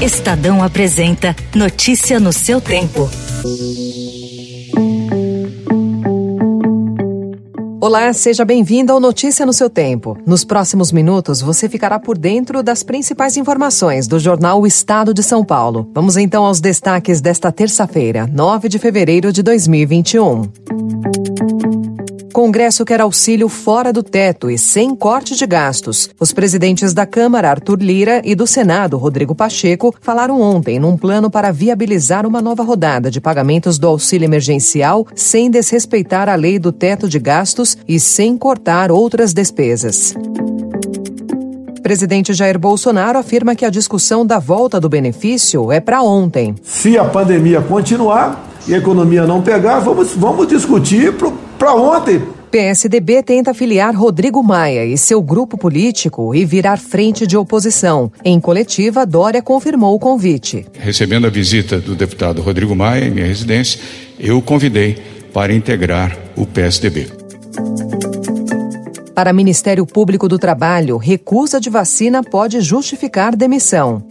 Estadão apresenta Notícia no seu tempo. Olá, seja bem-vindo ao Notícia no seu tempo. Nos próximos minutos você ficará por dentro das principais informações do jornal O Estado de São Paulo. Vamos então aos destaques desta terça-feira, 9 de fevereiro de 2021. Congresso quer auxílio fora do teto e sem corte de gastos. Os presidentes da Câmara, Arthur Lira, e do Senado, Rodrigo Pacheco, falaram ontem num plano para viabilizar uma nova rodada de pagamentos do auxílio emergencial sem desrespeitar a lei do teto de gastos e sem cortar outras despesas. Presidente Jair Bolsonaro afirma que a discussão da volta do benefício é para ontem. Se a pandemia continuar e a economia não pegar, vamos, vamos discutir para ontem. PSDB tenta filiar Rodrigo Maia e seu grupo político e virar frente de oposição. Em coletiva, Dória confirmou o convite. Recebendo a visita do deputado Rodrigo Maia em minha residência, eu o convidei para integrar o PSDB. Para Ministério Público do Trabalho, recusa de vacina pode justificar demissão.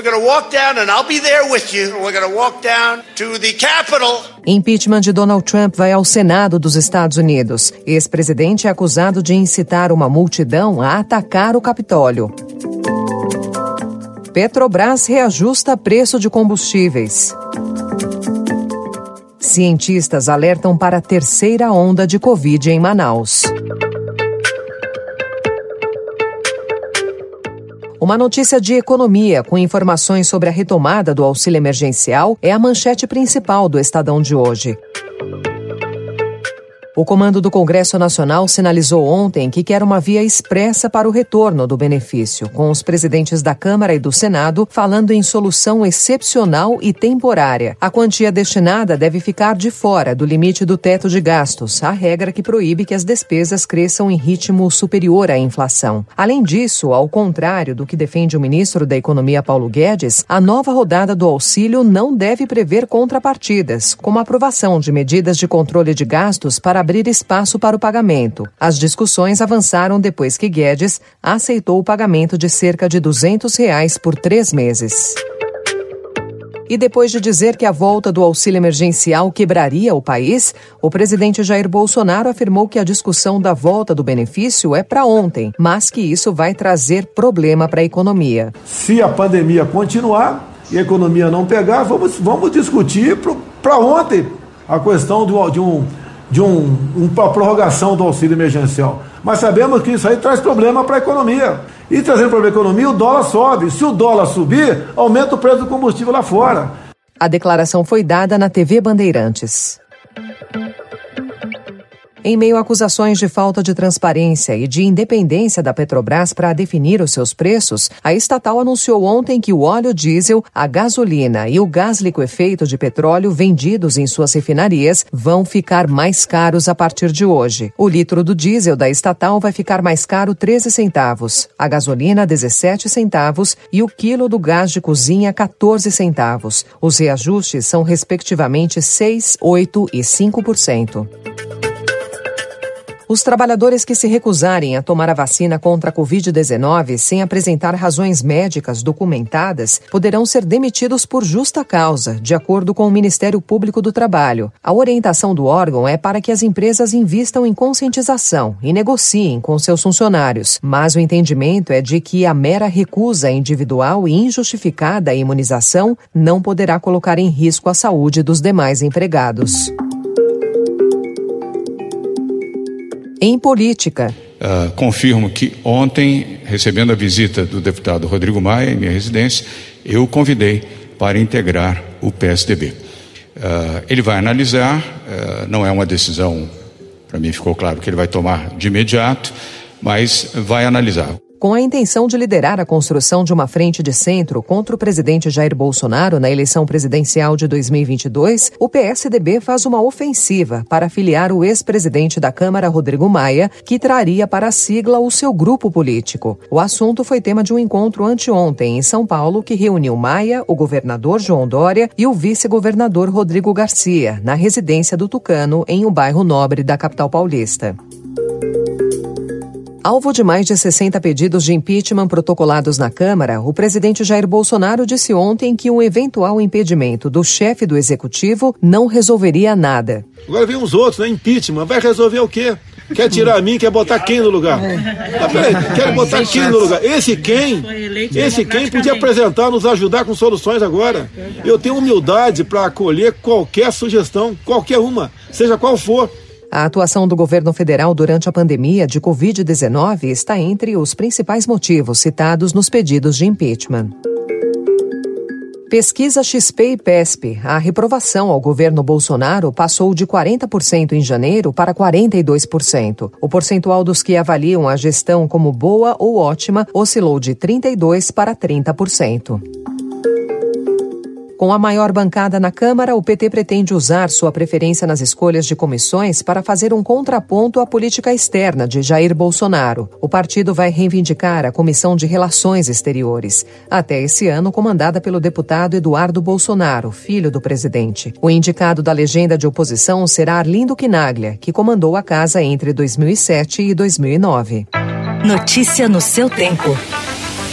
We're going to walk down and I'll be there with you. We're going to walk down to the Capitol. Impeachment de Donald Trump vai ao Senado dos Estados Unidos. Ex-presidente é acusado de incitar uma multidão a atacar o Capitólio. Petrobras reajusta preço de combustíveis. Cientistas alertam para a terceira onda de Covid em Manaus. Uma notícia de economia com informações sobre a retomada do auxílio emergencial é a manchete principal do Estadão de hoje. O comando do Congresso Nacional sinalizou ontem que quer uma via expressa para o retorno do benefício, com os presidentes da Câmara e do Senado falando em solução excepcional e temporária. A quantia destinada deve ficar de fora do limite do teto de gastos, a regra que proíbe que as despesas cresçam em ritmo superior à inflação. Além disso, ao contrário do que defende o ministro da Economia Paulo Guedes, a nova rodada do auxílio não deve prever contrapartidas, como a aprovação de medidas de controle de gastos para abrir espaço para o pagamento. As discussões avançaram depois que Guedes aceitou o pagamento de cerca de 200 reais por três meses. E depois de dizer que a volta do auxílio emergencial quebraria o país, o presidente Jair Bolsonaro afirmou que a discussão da volta do benefício é para ontem, mas que isso vai trazer problema para a economia. Se a pandemia continuar e a economia não pegar, vamos, vamos discutir para ontem a questão do, de um de um, uma prorrogação do auxílio emergencial. Mas sabemos que isso aí traz problema para a economia. E trazendo problema para a economia, o dólar sobe. Se o dólar subir, aumenta o preço do combustível lá fora. A declaração foi dada na TV Bandeirantes. Em meio a acusações de falta de transparência e de independência da Petrobras para definir os seus preços, a estatal anunciou ontem que o óleo diesel, a gasolina e o gás liquefeito de petróleo vendidos em suas refinarias vão ficar mais caros a partir de hoje. O litro do diesel da estatal vai ficar mais caro 13 centavos, a gasolina 17 centavos e o quilo do gás de cozinha 14 centavos. Os reajustes são respectivamente 6, 8 e 5%. Os trabalhadores que se recusarem a tomar a vacina contra a Covid-19 sem apresentar razões médicas documentadas poderão ser demitidos por justa causa, de acordo com o Ministério Público do Trabalho. A orientação do órgão é para que as empresas invistam em conscientização e negociem com seus funcionários, mas o entendimento é de que a mera recusa individual e injustificada à imunização não poderá colocar em risco a saúde dos demais empregados. Em política. Uh, confirmo que ontem, recebendo a visita do deputado Rodrigo Maia em minha residência, eu o convidei para integrar o PSDB. Uh, ah, ele vai analisar, uh, não é uma decisão, para mim ficou claro que ele vai tomar de imediato, mas vai analisar. Com a intenção de liderar a construção de uma frente de centro contra o presidente Jair Bolsonaro na eleição presidencial de 2022, o PSDB faz uma ofensiva para filiar o ex-presidente da Câmara, Rodrigo Maia, que traria para a sigla o seu grupo político. O assunto foi tema de um encontro anteontem em São Paulo que reuniu Maia, o governador João Dória e o vice-governador Rodrigo Garcia, na residência do Tucano, em um bairro nobre da capital paulista. Alvo de mais de 60 pedidos de impeachment protocolados na Câmara, o presidente Jair Bolsonaro disse ontem que um eventual impedimento do chefe do executivo não resolveria nada. Agora vem os outros, né? Impeachment. Vai resolver o quê? Quer tirar a mim, quer botar quem no lugar? Mas peraí, quer botar quem no lugar? Esse quem? Esse quem podia apresentar, nos ajudar com soluções agora. Eu tenho humildade para acolher qualquer sugestão, qualquer uma, seja qual for. A atuação do governo federal durante a pandemia de Covid-19 está entre os principais motivos citados nos pedidos de impeachment. Pesquisa XP e PESP. A reprovação ao governo Bolsonaro passou de 40% em janeiro para 42%. O percentual dos que avaliam a gestão como boa ou ótima oscilou de 32% para 30%. Com a maior bancada na Câmara, o PT pretende usar sua preferência nas escolhas de comissões para fazer um contraponto à política externa de Jair Bolsonaro. O partido vai reivindicar a Comissão de Relações Exteriores, até esse ano comandada pelo deputado Eduardo Bolsonaro, filho do presidente. O indicado da legenda de oposição será Arlindo Quinaglia, que comandou a casa entre 2007 e 2009. Notícia no seu tempo.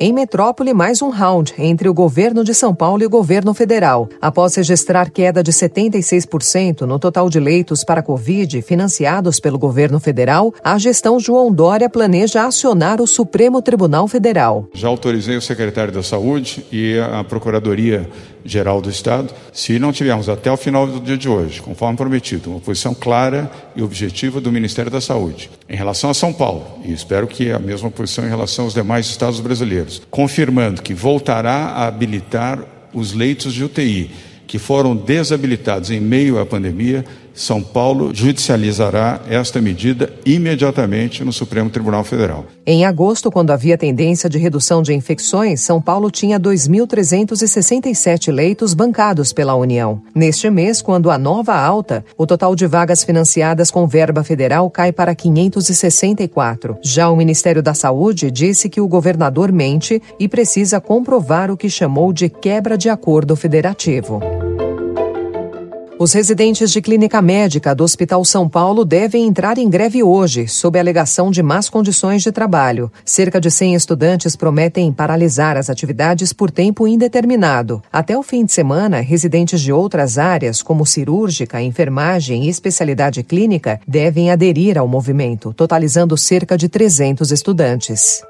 Em Metrópole, mais um round entre o governo de São Paulo e o governo federal. Após registrar queda de 76% no total de leitos para Covid financiados pelo governo federal, a gestão João Dória planeja acionar o Supremo Tribunal Federal. Já autorizei o secretário da Saúde e a Procuradoria Geral do Estado, se não tivermos até o final do dia de hoje, conforme prometido, uma posição clara e objetiva do Ministério da Saúde em relação a São Paulo, e espero que a mesma posição em relação aos demais estados brasileiros, confirmando que voltará a habilitar os leitos de UTI que foram desabilitados em meio à pandemia são Paulo judicializará esta medida imediatamente no Supremo Tribunal Federal. Em agosto, quando havia tendência de redução de infecções, São Paulo tinha 2.367 leitos bancados pela União. Neste mês, quando a nova alta, o total de vagas financiadas com verba federal cai para 564. Já o Ministério da Saúde disse que o governador mente e precisa comprovar o que chamou de quebra de acordo federativo. Os residentes de clínica médica do Hospital São Paulo devem entrar em greve hoje, sob alegação de más condições de trabalho. Cerca de 100 estudantes prometem paralisar as atividades por tempo indeterminado. Até o fim de semana, residentes de outras áreas, como cirúrgica, enfermagem e especialidade clínica, devem aderir ao movimento, totalizando cerca de 300 estudantes.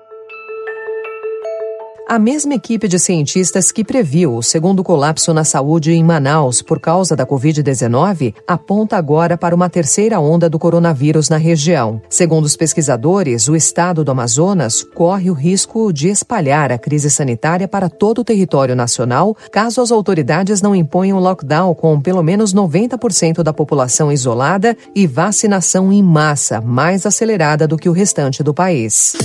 A mesma equipe de cientistas que previu o segundo colapso na saúde em Manaus por causa da Covid-19 aponta agora para uma terceira onda do coronavírus na região. Segundo os pesquisadores, o estado do Amazonas corre o risco de espalhar a crise sanitária para todo o território nacional caso as autoridades não imponham lockdown com pelo menos 90% da população isolada e vacinação em massa mais acelerada do que o restante do país.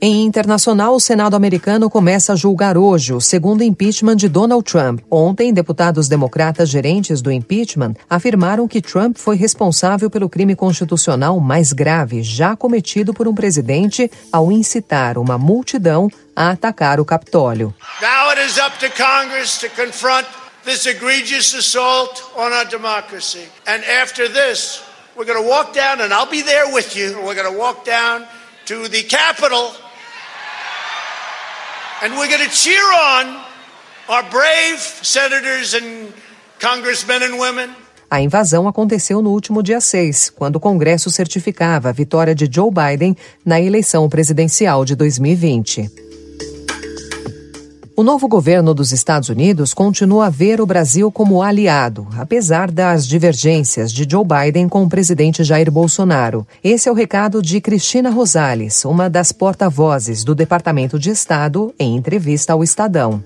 Em internacional, o Senado americano começa a julgar hoje o segundo impeachment de Donald Trump. Ontem, deputados democratas gerentes do impeachment afirmaram que Trump foi responsável pelo crime constitucional mais grave já cometido por um presidente ao incitar uma multidão a atacar o Capitólio. To the Capitol And we're going to cheer on our brave senators and congressmen and women. A invasão aconteceu no último dia 6, quando o Congresso certificava a vitória de Joe Biden na eleição presidencial de 2020. O novo governo dos Estados Unidos continua a ver o Brasil como aliado, apesar das divergências de Joe Biden com o presidente Jair Bolsonaro. Esse é o recado de Cristina Rosales, uma das porta-vozes do Departamento de Estado, em entrevista ao Estadão.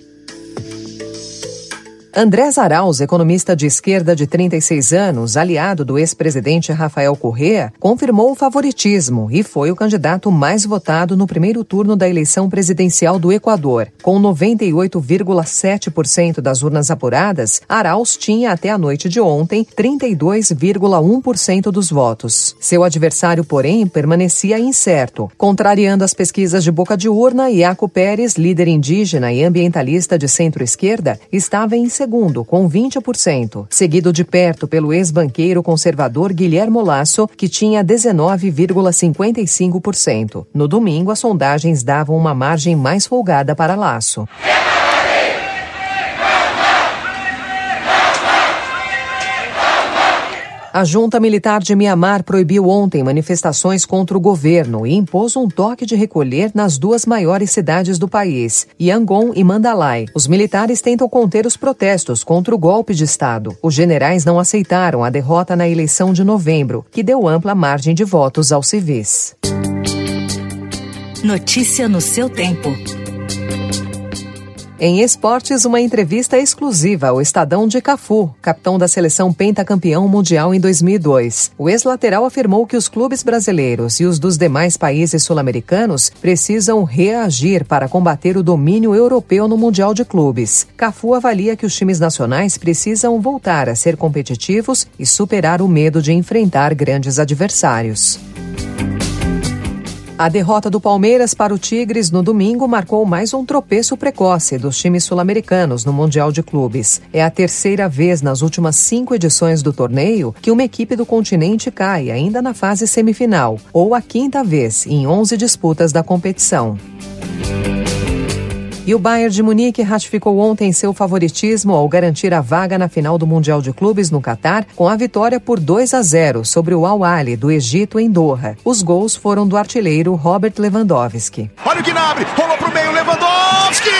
André Zaraus, economista de esquerda de 36 anos, aliado do ex-presidente Rafael Correa, confirmou o favoritismo e foi o candidato mais votado no primeiro turno da eleição presidencial do Equador. Com 98,7% das urnas apuradas, Arauz tinha até a noite de ontem 32,1% dos votos. Seu adversário, porém, permanecia incerto. Contrariando as pesquisas de boca de urna, Iaco Pérez, líder indígena e ambientalista de centro-esquerda, estava em segundo, com 20%, seguido de perto pelo ex-banqueiro conservador Guilhermo Lasso, que tinha 19,55%. No domingo, as sondagens davam uma margem mais folgada para Lasso. A junta militar de Mianmar proibiu ontem manifestações contra o governo e impôs um toque de recolher nas duas maiores cidades do país, Yangon e Mandalay. Os militares tentam conter os protestos contra o golpe de Estado. Os generais não aceitaram a derrota na eleição de novembro, que deu ampla margem de votos aos civis. Notícia no seu tempo. Em esportes, uma entrevista exclusiva ao Estadão de Cafu, capitão da seleção pentacampeão mundial em 2002. O ex-lateral afirmou que os clubes brasileiros e os dos demais países sul-americanos precisam reagir para combater o domínio europeu no Mundial de Clubes. Cafu avalia que os times nacionais precisam voltar a ser competitivos e superar o medo de enfrentar grandes adversários. A derrota do Palmeiras para o Tigres no domingo marcou mais um tropeço precoce dos times sul-americanos no Mundial de Clubes. É a terceira vez nas últimas cinco edições do torneio que uma equipe do continente cai ainda na fase semifinal, ou a quinta vez em 11 disputas da competição. E o Bayern de Munique ratificou ontem seu favoritismo ao garantir a vaga na final do Mundial de Clubes no Catar com a vitória por 2 a 0 sobre o Al Ahly do Egito em Doha. Os gols foram do artilheiro Robert Lewandowski. Olha o Gnabry, rolou pro meio Lewandowski!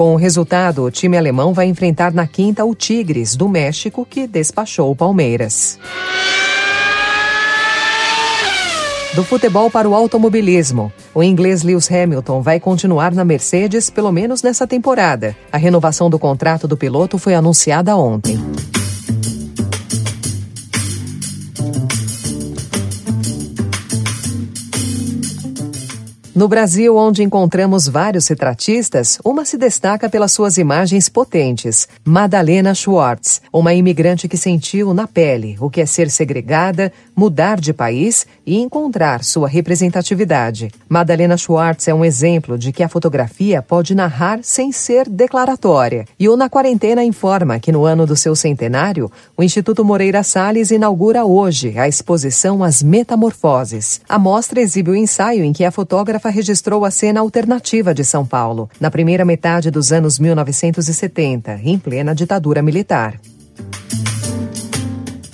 Com o resultado, o time alemão vai enfrentar na quinta o Tigres, do México, que despachou o Palmeiras. Do futebol para o automobilismo. O inglês Lewis Hamilton vai continuar na Mercedes pelo menos nessa temporada. A renovação do contrato do piloto foi anunciada ontem. No Brasil, onde encontramos vários retratistas, uma se destaca pelas suas imagens potentes. Madalena Schwartz, uma imigrante que sentiu na pele o que é ser segregada, mudar de país e encontrar sua representatividade. Madalena Schwartz é um exemplo de que a fotografia pode narrar sem ser declaratória. E o Na Quarentena informa que no ano do seu centenário, o Instituto Moreira Salles inaugura hoje a exposição As Metamorfoses. A mostra exibe o ensaio em que a fotógrafa registrou a cena alternativa de São Paulo, na primeira metade dos anos 1970, em plena ditadura militar.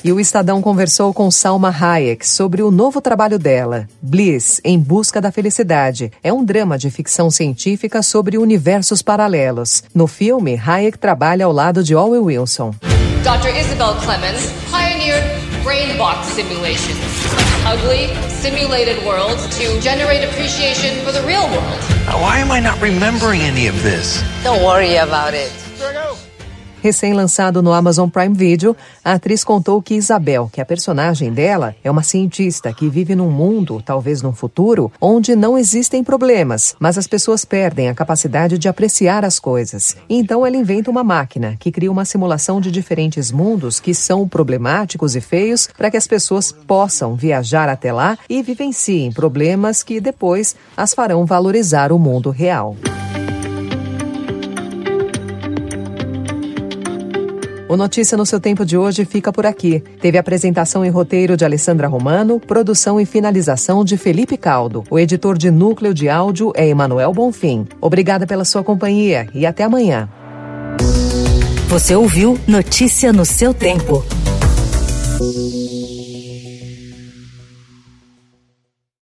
E o Estadão conversou com Salma Hayek sobre o novo trabalho dela, Bliss, Em Busca da Felicidade. É um drama de ficção científica sobre universos paralelos. No filme, Hayek trabalha ao lado de Owen Wilson. Dr. Isabel Clemens pioneered brain box simulations, ugly, simulated worlds to generate appreciation for the real world. Why am I not remembering any of this? Don't worry about it. Recém-lançado no Amazon Prime Video, a atriz contou que Isabel, que é a personagem dela, é uma cientista que vive num mundo, talvez num futuro, onde não existem problemas, mas as pessoas perdem a capacidade de apreciar as coisas. Então ela inventa uma máquina que cria uma simulação de diferentes mundos que são problemáticos e feios para que as pessoas possam viajar até lá e vivenciem problemas que depois as farão valorizar o mundo real. O Notícia no seu tempo de hoje fica por aqui. Teve apresentação e roteiro de Alessandra Romano, produção e finalização de Felipe Caldo. O editor de núcleo de áudio é Emanuel Bonfim. Obrigada pela sua companhia e até amanhã. Você ouviu Notícia no seu tempo.